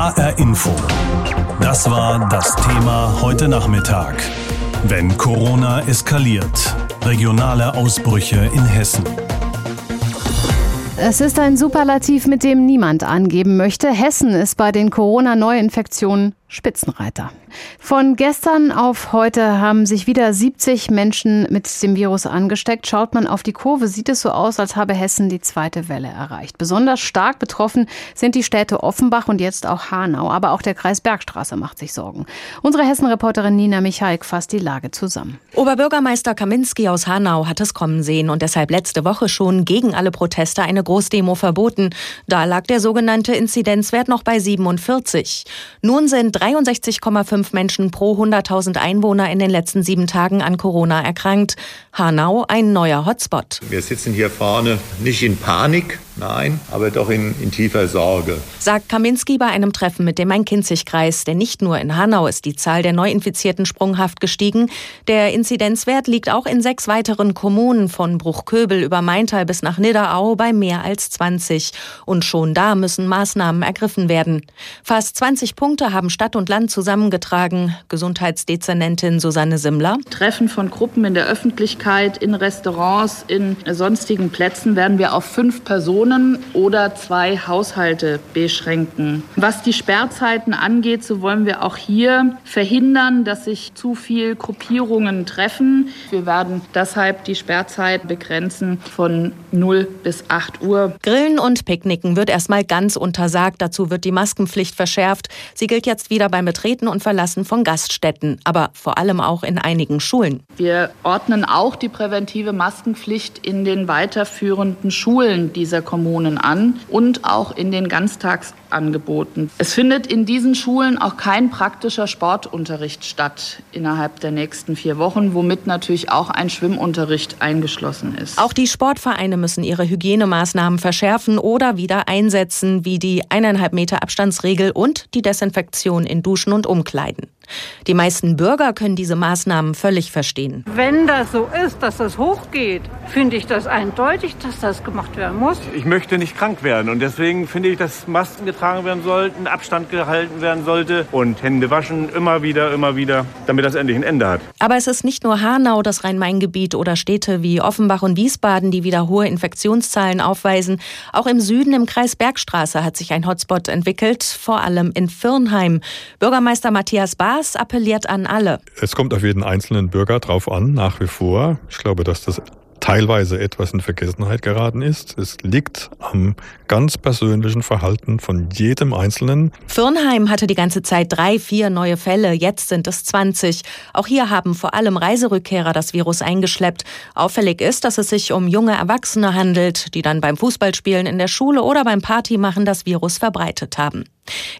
HR Info. Das war das Thema heute Nachmittag. Wenn Corona eskaliert. Regionale Ausbrüche in Hessen. Es ist ein Superlativ, mit dem niemand angeben möchte. Hessen ist bei den Corona-Neuinfektionen Spitzenreiter. Von gestern auf heute haben sich wieder 70 Menschen mit dem Virus angesteckt. Schaut man auf die Kurve, sieht es so aus, als habe Hessen die zweite Welle erreicht. Besonders stark betroffen sind die Städte Offenbach und jetzt auch Hanau. Aber auch der Kreis Bergstraße macht sich Sorgen. Unsere Hessen-Reporterin Nina Michaik fasst die Lage zusammen. Oberbürgermeister Kaminski aus Hanau hat es kommen sehen und deshalb letzte Woche schon gegen alle Proteste eine Großdemo verboten. Da lag der sogenannte Inzidenzwert noch bei 47. Nun sind 63,5 Menschen pro 100.000 Einwohner in den letzten sieben Tagen an Corona erkrankt. Hanau ein neuer Hotspot. Wir sitzen hier vorne nicht in Panik, nein, aber doch in, in tiefer Sorge. Sagt Kaminski bei einem Treffen mit dem Main-Kinzig-Kreis. Denn nicht nur in Hanau ist die Zahl der Neuinfizierten sprunghaft gestiegen. Der Inzidenzwert liegt auch in sechs weiteren Kommunen von Bruchköbel über Maintal bis nach Nidderau bei mehr als 20. Und schon da müssen Maßnahmen ergriffen werden. Fast 20 Punkte haben Stadt und Land zusammengetragen. Gesundheitsdezernentin Susanne Simmler. Treffen von Gruppen in der Öffentlichkeit, in Restaurants, in sonstigen Plätzen werden wir auf fünf Personen oder zwei Haushalte beschränken. Was die Sperrzeiten angeht, so wollen wir auch hier verhindern, dass sich zu viel Gruppierungen treffen. Wir werden deshalb die Sperrzeit begrenzen von 0 bis 8 Uhr. Grillen und Picknicken wird erstmal ganz untersagt. Dazu wird die Maskenpflicht verschärft. Sie gilt jetzt wieder beim Betreten und Verlassen von Gaststätten, aber vor allem auch in einigen Schulen. Wir ordnen auch die präventive Maskenpflicht in den weiterführenden Schulen dieser Kommunen an und auch in den Ganztagsangeboten. Es findet in diesen Schulen auch kein praktischer Sportunterricht statt innerhalb der nächsten vier Wochen, womit natürlich auch ein Schwimmunterricht eingeschlossen ist. Auch die Sportvereine müssen ihre Hygienemaßnahmen verschärfen oder wieder einsetzen, wie die eineinhalb Meter Abstandsregel und die Desinfektion in Duschen und Umkleiden. Die meisten Bürger können diese Maßnahmen völlig verstehen. Wenn das so ist, dass das hochgeht, finde ich das eindeutig, dass das gemacht werden muss. Ich möchte nicht krank werden und deswegen finde ich, dass Masken getragen werden sollten, Abstand gehalten werden sollte und Hände waschen immer wieder, immer wieder, damit das endlich ein Ende hat. Aber es ist nicht nur Hanau, das Rhein-Main-Gebiet oder Städte wie Offenbach und Wiesbaden, die wieder hohe Infektionszahlen aufweisen. Auch im Süden im Kreis Bergstraße hat sich ein Hotspot entwickelt, vor allem in Firnheim. Bürgermeister Matthias Baas appelliert an alle. Es kommt auf jeden einzelnen Bürger drauf an, nach wie vor. Ich glaube, dass das teilweise etwas in Vergessenheit geraten ist. Es liegt am ganz persönlichen Verhalten von jedem Einzelnen. Firnheim hatte die ganze Zeit drei, vier neue Fälle, jetzt sind es 20. Auch hier haben vor allem Reiserückkehrer das Virus eingeschleppt. Auffällig ist, dass es sich um junge Erwachsene handelt, die dann beim Fußballspielen in der Schule oder beim Partymachen das Virus verbreitet haben.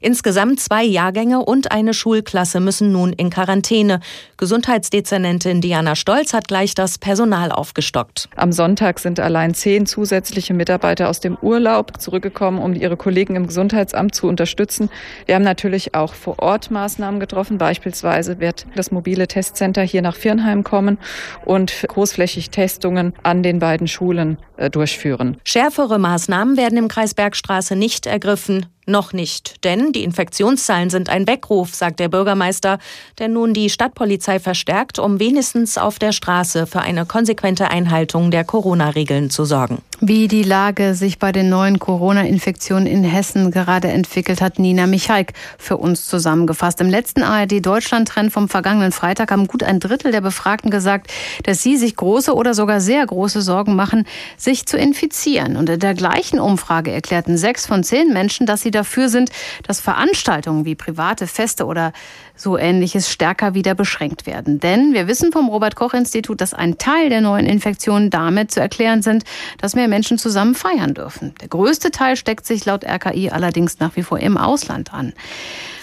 Insgesamt zwei Jahrgänge und eine Schulklasse müssen nun in Quarantäne. Gesundheitsdezernentin Diana Stolz hat gleich das Personal aufgestockt. Am Sonntag sind allein zehn zusätzliche Mitarbeiter aus dem Urlaub zurückgekommen, um ihre Kollegen im Gesundheitsamt zu unterstützen. Wir haben natürlich auch vor Ort Maßnahmen getroffen. Beispielsweise wird das mobile Testcenter hier nach Firnheim kommen und großflächig Testungen an den beiden Schulen äh, durchführen. Schärfere Maßnahmen werden im Kreis Bergstraße nicht ergriffen. Noch nicht, denn die Infektionszahlen sind ein Weckruf, sagt der Bürgermeister, der nun die Stadtpolizei verstärkt, um wenigstens auf der Straße für eine konsequente Einhaltung der Corona-Regeln zu sorgen. Wie die Lage sich bei den neuen Corona-Infektionen in Hessen gerade entwickelt, hat Nina Michaik für uns zusammengefasst. Im letzten ARD-Deutschland-Trend vom vergangenen Freitag haben gut ein Drittel der Befragten gesagt, dass sie sich große oder sogar sehr große Sorgen machen, sich zu infizieren. Und in der gleichen Umfrage erklärten sechs von zehn Menschen, dass sie dafür sind, dass Veranstaltungen wie private Feste oder so ähnliches stärker wieder beschränkt werden. Denn wir wissen vom Robert Koch Institut, dass ein Teil der neuen Infektionen damit zu erklären sind, dass mehr Menschen zusammen feiern dürfen. Der größte Teil steckt sich laut RKI allerdings nach wie vor im Ausland an.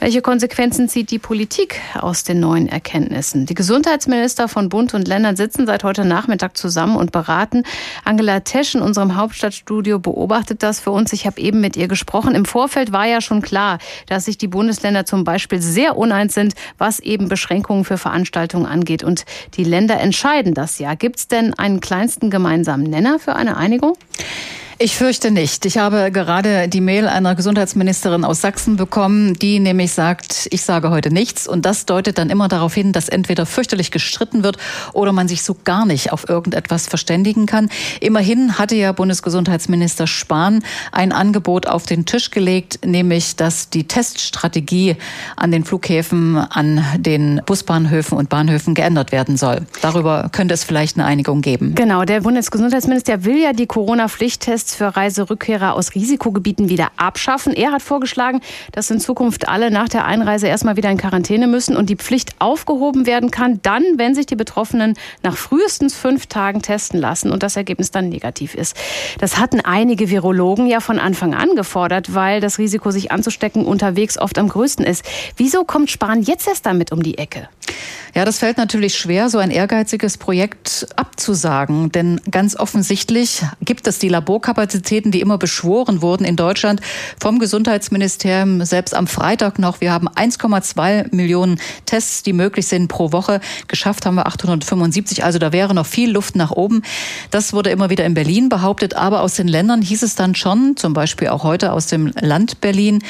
Welche Konsequenzen zieht die Politik aus den neuen Erkenntnissen? Die Gesundheitsminister von Bund und Ländern sitzen seit heute Nachmittag zusammen und beraten. Angela Tesch in unserem Hauptstadtstudio beobachtet das für uns. Ich habe eben mit ihr gesprochen. Im Vorfeld war ja schon klar, dass sich die Bundesländer zum Beispiel sehr uneins sind, was eben Beschränkungen für Veranstaltungen angeht. Und die Länder entscheiden das ja. Gibt es denn einen kleinsten gemeinsamen Nenner für eine Einigung? Ich fürchte nicht. Ich habe gerade die Mail einer Gesundheitsministerin aus Sachsen bekommen, die nämlich sagt, ich sage heute nichts. Und das deutet dann immer darauf hin, dass entweder fürchterlich gestritten wird oder man sich so gar nicht auf irgendetwas verständigen kann. Immerhin hatte ja Bundesgesundheitsminister Spahn ein Angebot auf den Tisch gelegt, nämlich, dass die Teststrategie an den Flughäfen, an den Busbahnhöfen und Bahnhöfen geändert werden soll. Darüber könnte es vielleicht eine Einigung geben. Genau, der Bundesgesundheitsminister will ja die Corona-Pflichttests für Reiserückkehrer aus Risikogebieten wieder abschaffen. Er hat vorgeschlagen, dass in Zukunft alle nach der Einreise erstmal wieder in Quarantäne müssen und die Pflicht aufgehoben werden kann, dann, wenn sich die Betroffenen nach frühestens fünf Tagen testen lassen und das Ergebnis dann negativ ist. Das hatten einige Virologen ja von Anfang an gefordert, weil das Risiko, sich anzustecken, unterwegs oft am größten ist. Wieso kommt Spahn jetzt erst damit um die Ecke? Ja, das fällt natürlich schwer, so ein ehrgeiziges Projekt abzusagen. Denn ganz offensichtlich gibt es die Laborkapazitäten, die immer beschworen wurden in Deutschland vom Gesundheitsministerium, selbst am Freitag noch. Wir haben 1,2 Millionen Tests, die möglich sind pro Woche. Geschafft haben wir 875. Also da wäre noch viel Luft nach oben. Das wurde immer wieder in Berlin behauptet. Aber aus den Ländern hieß es dann schon, zum Beispiel auch heute aus dem Land Berlin,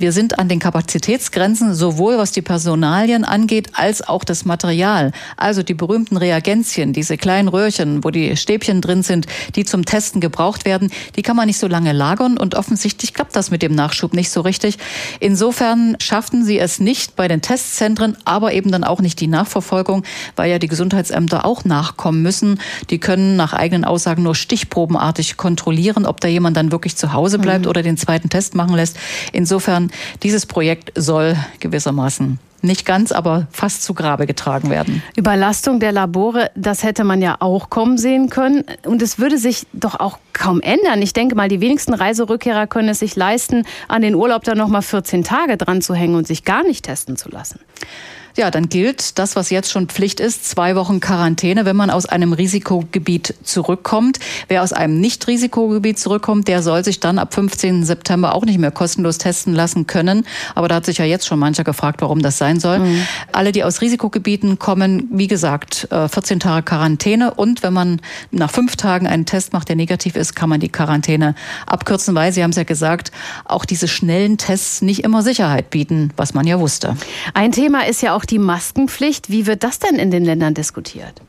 wir sind an den Kapazitätsgrenzen, sowohl was die Personalien angeht, als auch das Material. Also die berühmten Reagenzien, diese kleinen Röhrchen, wo die Stäbchen drin sind, die zum Testen gebraucht werden, die kann man nicht so lange lagern und offensichtlich klappt das mit dem Nachschub nicht so richtig. Insofern schafften sie es nicht bei den Testzentren, aber eben dann auch nicht die Nachverfolgung, weil ja die Gesundheitsämter auch nachkommen müssen. Die können nach eigenen Aussagen nur stichprobenartig kontrollieren, ob da jemand dann wirklich zu Hause bleibt mhm. oder den zweiten Test machen lässt. Insofern dieses Projekt soll gewissermaßen nicht ganz, aber fast zu Grabe getragen werden. Überlastung der Labore, das hätte man ja auch kommen sehen können. Und es würde sich doch auch kaum ändern. Ich denke mal, die wenigsten Reiserückkehrer können es sich leisten, an den Urlaub dann noch mal 14 Tage dran zu hängen und sich gar nicht testen zu lassen ja, dann gilt das, was jetzt schon Pflicht ist, zwei Wochen Quarantäne, wenn man aus einem Risikogebiet zurückkommt. Wer aus einem Nicht-Risikogebiet zurückkommt, der soll sich dann ab 15. September auch nicht mehr kostenlos testen lassen können. Aber da hat sich ja jetzt schon mancher gefragt, warum das sein soll. Mhm. Alle, die aus Risikogebieten kommen, wie gesagt, 14 äh, Tage Quarantäne. Und wenn man nach fünf Tagen einen Test macht, der negativ ist, kann man die Quarantäne abkürzen, weil, Sie haben es ja gesagt, auch diese schnellen Tests nicht immer Sicherheit bieten, was man ja wusste. Ein Thema ist ja auch die Maskenpflicht. Wie wird das denn in den Ländern diskutiert?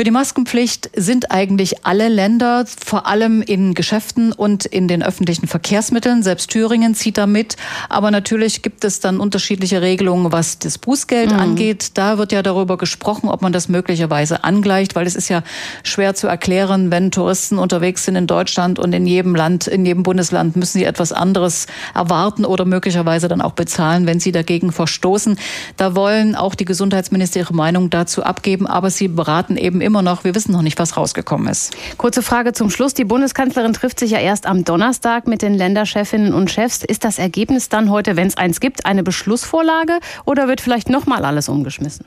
Für die Maskenpflicht sind eigentlich alle Länder, vor allem in Geschäften und in den öffentlichen Verkehrsmitteln. Selbst Thüringen zieht da mit. Aber natürlich gibt es dann unterschiedliche Regelungen, was das Bußgeld mhm. angeht. Da wird ja darüber gesprochen, ob man das möglicherweise angleicht, weil es ist ja schwer zu erklären, wenn Touristen unterwegs sind in Deutschland und in jedem Land, in jedem Bundesland müssen sie etwas anderes erwarten oder möglicherweise dann auch bezahlen, wenn sie dagegen verstoßen. Da wollen auch die Gesundheitsminister ihre Meinung dazu abgeben, aber sie beraten eben immer immer noch, wir wissen noch nicht, was rausgekommen ist. Kurze Frage zum Schluss. Die Bundeskanzlerin trifft sich ja erst am Donnerstag mit den Länderchefinnen und Chefs. Ist das Ergebnis dann heute, wenn es eins gibt, eine Beschlussvorlage oder wird vielleicht noch mal alles umgeschmissen?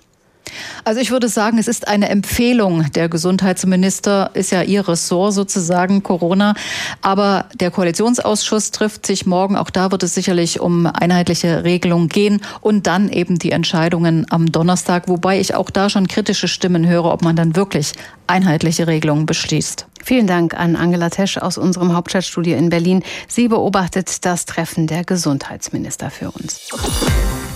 Also ich würde sagen, es ist eine Empfehlung. Der Gesundheitsminister ist ja ihr Ressort sozusagen, Corona. Aber der Koalitionsausschuss trifft sich morgen. Auch da wird es sicherlich um einheitliche Regelungen gehen und dann eben die Entscheidungen am Donnerstag. Wobei ich auch da schon kritische Stimmen höre, ob man dann wirklich einheitliche Regelungen beschließt. Vielen Dank an Angela Tesch aus unserem Hauptstadtstudio in Berlin. Sie beobachtet das Treffen der Gesundheitsminister für uns.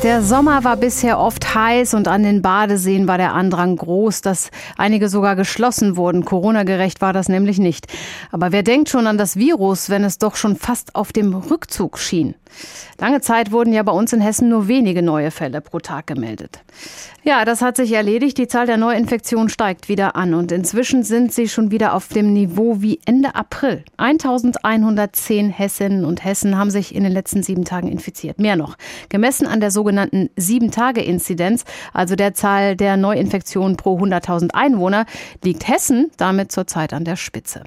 Der Sommer war bisher oft heiß und an den Badeseen war der Andrang groß, dass einige sogar geschlossen wurden. Corona-gerecht war das nämlich nicht. Aber wer denkt schon an das Virus, wenn es doch schon fast auf dem Rückzug schien? Lange Zeit wurden ja bei uns in Hessen nur wenige neue Fälle pro Tag gemeldet. Ja, das hat sich erledigt. Die Zahl der Neuinfektionen steigt wieder an und inzwischen sind sie schon wieder auf dem Niveau wie Ende April. 1110 Hessinnen und Hessen haben sich in den letzten sieben Tagen infiziert. Mehr noch. Gemessen an der sogenannten Sieben-Tage-Inzidenz, also der Zahl der Neuinfektionen pro 100.000 Einwohner, liegt Hessen damit zurzeit an der Spitze.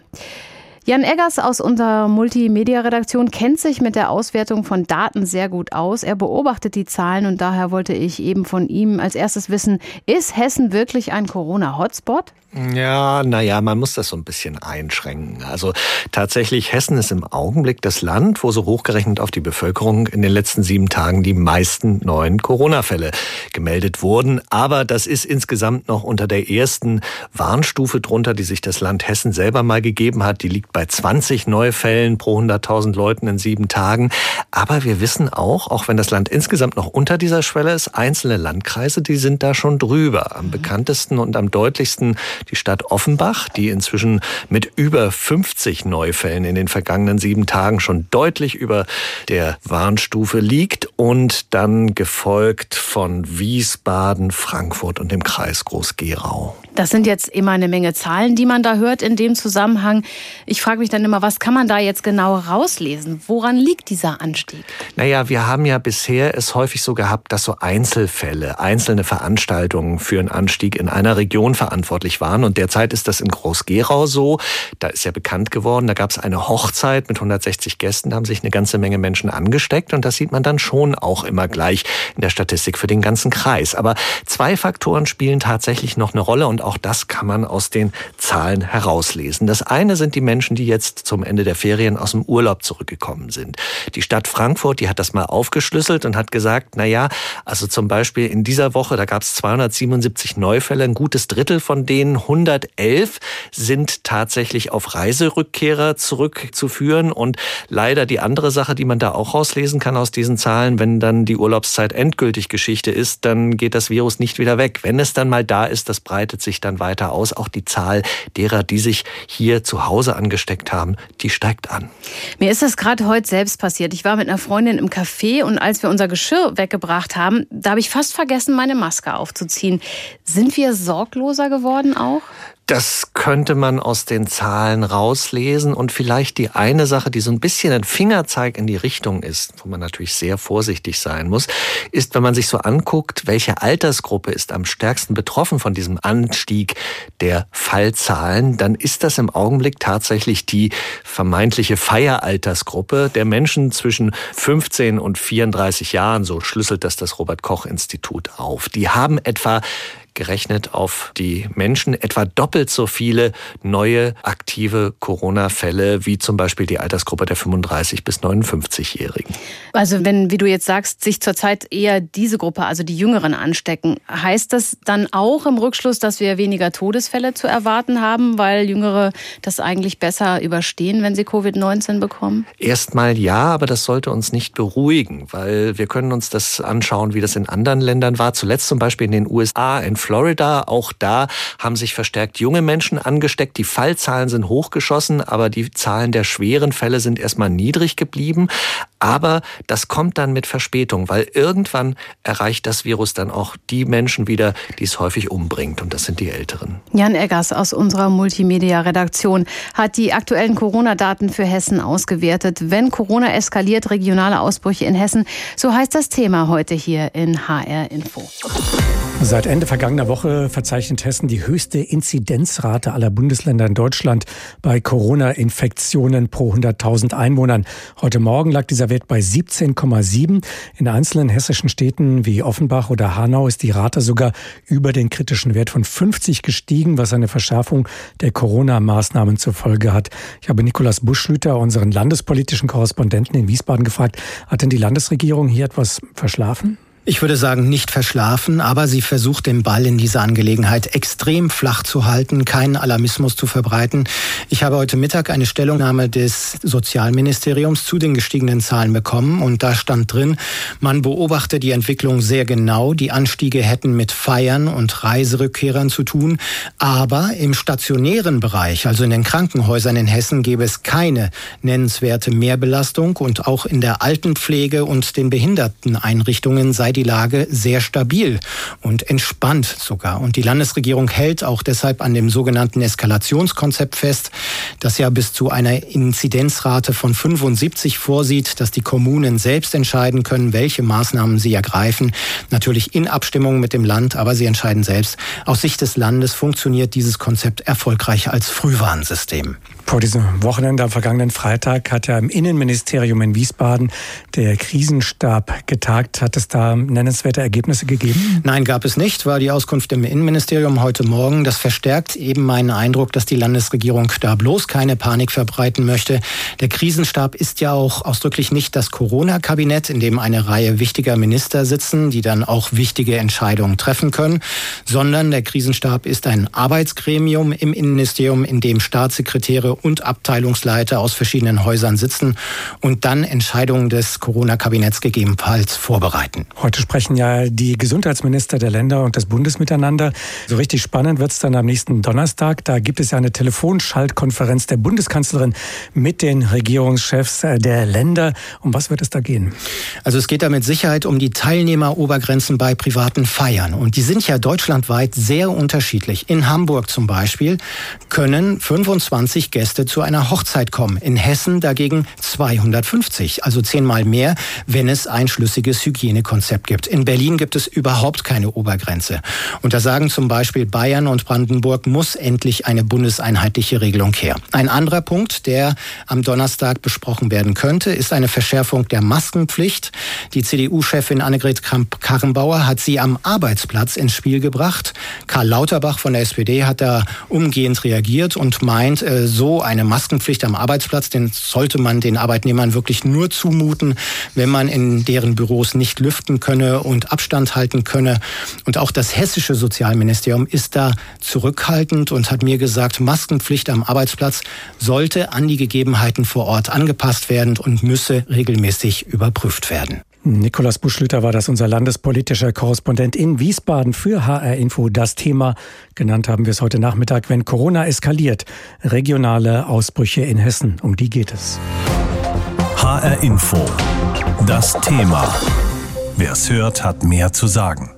Jan Eggers aus unserer Multimedia-Redaktion kennt sich mit der Auswertung von Daten sehr gut aus. Er beobachtet die Zahlen und daher wollte ich eben von ihm als erstes wissen, ist Hessen wirklich ein Corona-Hotspot? Ja, naja, man muss das so ein bisschen einschränken. Also tatsächlich, Hessen ist im Augenblick das Land, wo so hochgerechnet auf die Bevölkerung in den letzten sieben Tagen die meisten neuen Corona-Fälle gemeldet wurden. Aber das ist insgesamt noch unter der ersten Warnstufe drunter, die sich das Land Hessen selber mal gegeben hat. Die liegt liegt bei 20 Neufällen pro 100.000 Leuten in sieben Tagen. Aber wir wissen auch, auch wenn das Land insgesamt noch unter dieser Schwelle ist, einzelne Landkreise, die sind da schon drüber. Am bekanntesten und am deutlichsten die Stadt Offenbach, die inzwischen mit über 50 Neufällen in den vergangenen sieben Tagen schon deutlich über der Warnstufe liegt und dann gefolgt von Wiesbaden, Frankfurt und dem Kreis Groß-Gerau. Das sind jetzt immer eine Menge Zahlen, die man da hört in dem Zusammenhang. Ich frage mich dann immer, was kann man da jetzt genau rauslesen? Woran liegt dieser Anstieg? Naja, wir haben ja bisher es häufig so gehabt, dass so Einzelfälle, einzelne Veranstaltungen für einen Anstieg in einer Region verantwortlich waren. Und derzeit ist das in Groß-Gerau so. Da ist ja bekannt geworden, da gab es eine Hochzeit mit 160 Gästen, da haben sich eine ganze Menge Menschen angesteckt. Und das sieht man dann schon auch immer gleich in der Statistik für den ganzen Kreis. Aber zwei Faktoren spielen tatsächlich noch eine Rolle. Und auch das kann man aus den Zahlen herauslesen. Das eine sind die Menschen, die jetzt zum Ende der Ferien aus dem Urlaub zurückgekommen sind. Die Stadt Frankfurt, die hat das mal aufgeschlüsselt und hat gesagt, na ja, also zum Beispiel in dieser Woche, da gab es 277 Neufälle, ein gutes Drittel von denen, 111 sind tatsächlich auf Reiserückkehrer zurückzuführen und leider die andere Sache, die man da auch rauslesen kann aus diesen Zahlen, wenn dann die Urlaubszeit endgültig Geschichte ist, dann geht das Virus nicht wieder weg. Wenn es dann mal da ist, das breitet sich sich dann weiter aus. Auch die Zahl derer, die sich hier zu Hause angesteckt haben, die steigt an. Mir ist das gerade heute selbst passiert. Ich war mit einer Freundin im Café und als wir unser Geschirr weggebracht haben, da habe ich fast vergessen, meine Maske aufzuziehen. Sind wir sorgloser geworden auch? Das könnte man aus den Zahlen rauslesen und vielleicht die eine Sache, die so ein bisschen ein Fingerzeig in die Richtung ist, wo man natürlich sehr vorsichtig sein muss, ist, wenn man sich so anguckt, welche Altersgruppe ist am stärksten betroffen von diesem Anstieg der Fallzahlen, dann ist das im Augenblick tatsächlich die vermeintliche Feieraltersgruppe der Menschen zwischen 15 und 34 Jahren, so schlüsselt das das Robert Koch Institut auf. Die haben etwa gerechnet auf die Menschen etwa doppelt so viele neue aktive Corona-Fälle wie zum Beispiel die Altersgruppe der 35 bis 59-Jährigen. Also wenn, wie du jetzt sagst, sich zurzeit eher diese Gruppe, also die Jüngeren anstecken, heißt das dann auch im Rückschluss, dass wir weniger Todesfälle zu erwarten haben, weil Jüngere das eigentlich besser überstehen, wenn sie Covid-19 bekommen? Erstmal ja, aber das sollte uns nicht beruhigen, weil wir können uns das anschauen, wie das in anderen Ländern war. Zuletzt zum Beispiel in den USA, in Florida. Auch da haben sich verstärkt junge Menschen angesteckt. Die Fallzahlen sind hochgeschossen, aber die Zahlen der schweren Fälle sind erstmal niedrig geblieben. Aber das kommt dann mit Verspätung, weil irgendwann erreicht das Virus dann auch die Menschen wieder, die es häufig umbringt. Und das sind die Älteren. Jan Eggers aus unserer Multimedia-Redaktion hat die aktuellen Corona-Daten für Hessen ausgewertet. Wenn Corona eskaliert, regionale Ausbrüche in Hessen, so heißt das Thema heute hier in HR Info. Seit Ende vergangener Woche verzeichnet Hessen die höchste Inzidenzrate aller Bundesländer in Deutschland bei Corona-Infektionen pro 100.000 Einwohnern. Heute Morgen lag dieser Wert bei 17,7. In einzelnen hessischen Städten wie Offenbach oder Hanau ist die Rate sogar über den kritischen Wert von 50 gestiegen, was eine Verschärfung der Corona-Maßnahmen zur Folge hat. Ich habe Nikolaus Buschlüter, unseren landespolitischen Korrespondenten in Wiesbaden, gefragt, hat denn die Landesregierung hier etwas verschlafen? Ich würde sagen, nicht verschlafen, aber sie versucht den Ball in dieser Angelegenheit extrem flach zu halten, keinen Alarmismus zu verbreiten. Ich habe heute Mittag eine Stellungnahme des Sozialministeriums zu den gestiegenen Zahlen bekommen und da stand drin, man beobachte die Entwicklung sehr genau. Die Anstiege hätten mit Feiern und Reiserückkehrern zu tun, aber im stationären Bereich, also in den Krankenhäusern in Hessen, gäbe es keine nennenswerte Mehrbelastung und auch in der Altenpflege und den Behinderteneinrichtungen sei die Lage sehr stabil und entspannt sogar. Und die Landesregierung hält auch deshalb an dem sogenannten Eskalationskonzept fest, das ja bis zu einer Inzidenzrate von 75 vorsieht, dass die Kommunen selbst entscheiden können, welche Maßnahmen sie ergreifen. Natürlich in Abstimmung mit dem Land, aber sie entscheiden selbst. Aus Sicht des Landes funktioniert dieses Konzept erfolgreich als Frühwarnsystem. Vor diesem Wochenende am vergangenen Freitag hat ja im Innenministerium in Wiesbaden der Krisenstab getagt. Hat es da nennenswerte Ergebnisse gegeben? Nein, gab es nicht, war die Auskunft im Innenministerium heute Morgen. Das verstärkt eben meinen Eindruck, dass die Landesregierung da bloß keine Panik verbreiten möchte. Der Krisenstab ist ja auch ausdrücklich nicht das Corona-Kabinett, in dem eine Reihe wichtiger Minister sitzen, die dann auch wichtige Entscheidungen treffen können, sondern der Krisenstab ist ein Arbeitsgremium im Innenministerium, in dem Staatssekretäre und Abteilungsleiter aus verschiedenen Häusern sitzen und dann Entscheidungen des Corona-Kabinetts gegebenenfalls vorbereiten. Heute sprechen ja die Gesundheitsminister der Länder und des Bundes miteinander. So richtig spannend wird es dann am nächsten Donnerstag. Da gibt es ja eine Telefonschaltkonferenz der Bundeskanzlerin mit den Regierungschefs der Länder. Um was wird es da gehen? Also es geht da mit Sicherheit um die Teilnehmerobergrenzen bei privaten Feiern. Und die sind ja deutschlandweit sehr unterschiedlich. In Hamburg zum Beispiel können 25 Gäste zu einer Hochzeit kommen. In Hessen dagegen 250, also zehnmal mehr, wenn es ein schlüssiges Hygienekonzept gibt. In Berlin gibt es überhaupt keine Obergrenze. Und da sagen zum Beispiel Bayern und Brandenburg, muss endlich eine bundeseinheitliche Regelung her. Ein anderer Punkt, der am Donnerstag besprochen werden könnte, ist eine Verschärfung der Maskenpflicht. Die CDU-Chefin Annegret Kramp-Karrenbauer hat sie am Arbeitsplatz ins Spiel gebracht. Karl Lauterbach von der SPD hat da umgehend reagiert und meint, äh, eine Maskenpflicht am Arbeitsplatz, den sollte man den Arbeitnehmern wirklich nur zumuten, wenn man in deren Büros nicht lüften könne und Abstand halten könne. Und auch das hessische Sozialministerium ist da zurückhaltend und hat mir gesagt, Maskenpflicht am Arbeitsplatz sollte an die Gegebenheiten vor Ort angepasst werden und müsse regelmäßig überprüft werden. Nikolaus Buschlüter war das unser landespolitischer Korrespondent in Wiesbaden für HR Info. Das Thema, genannt haben wir es heute Nachmittag, wenn Corona eskaliert. Regionale Ausbrüche in Hessen. Um die geht es. HR Info. Das Thema. Wer es hört, hat mehr zu sagen.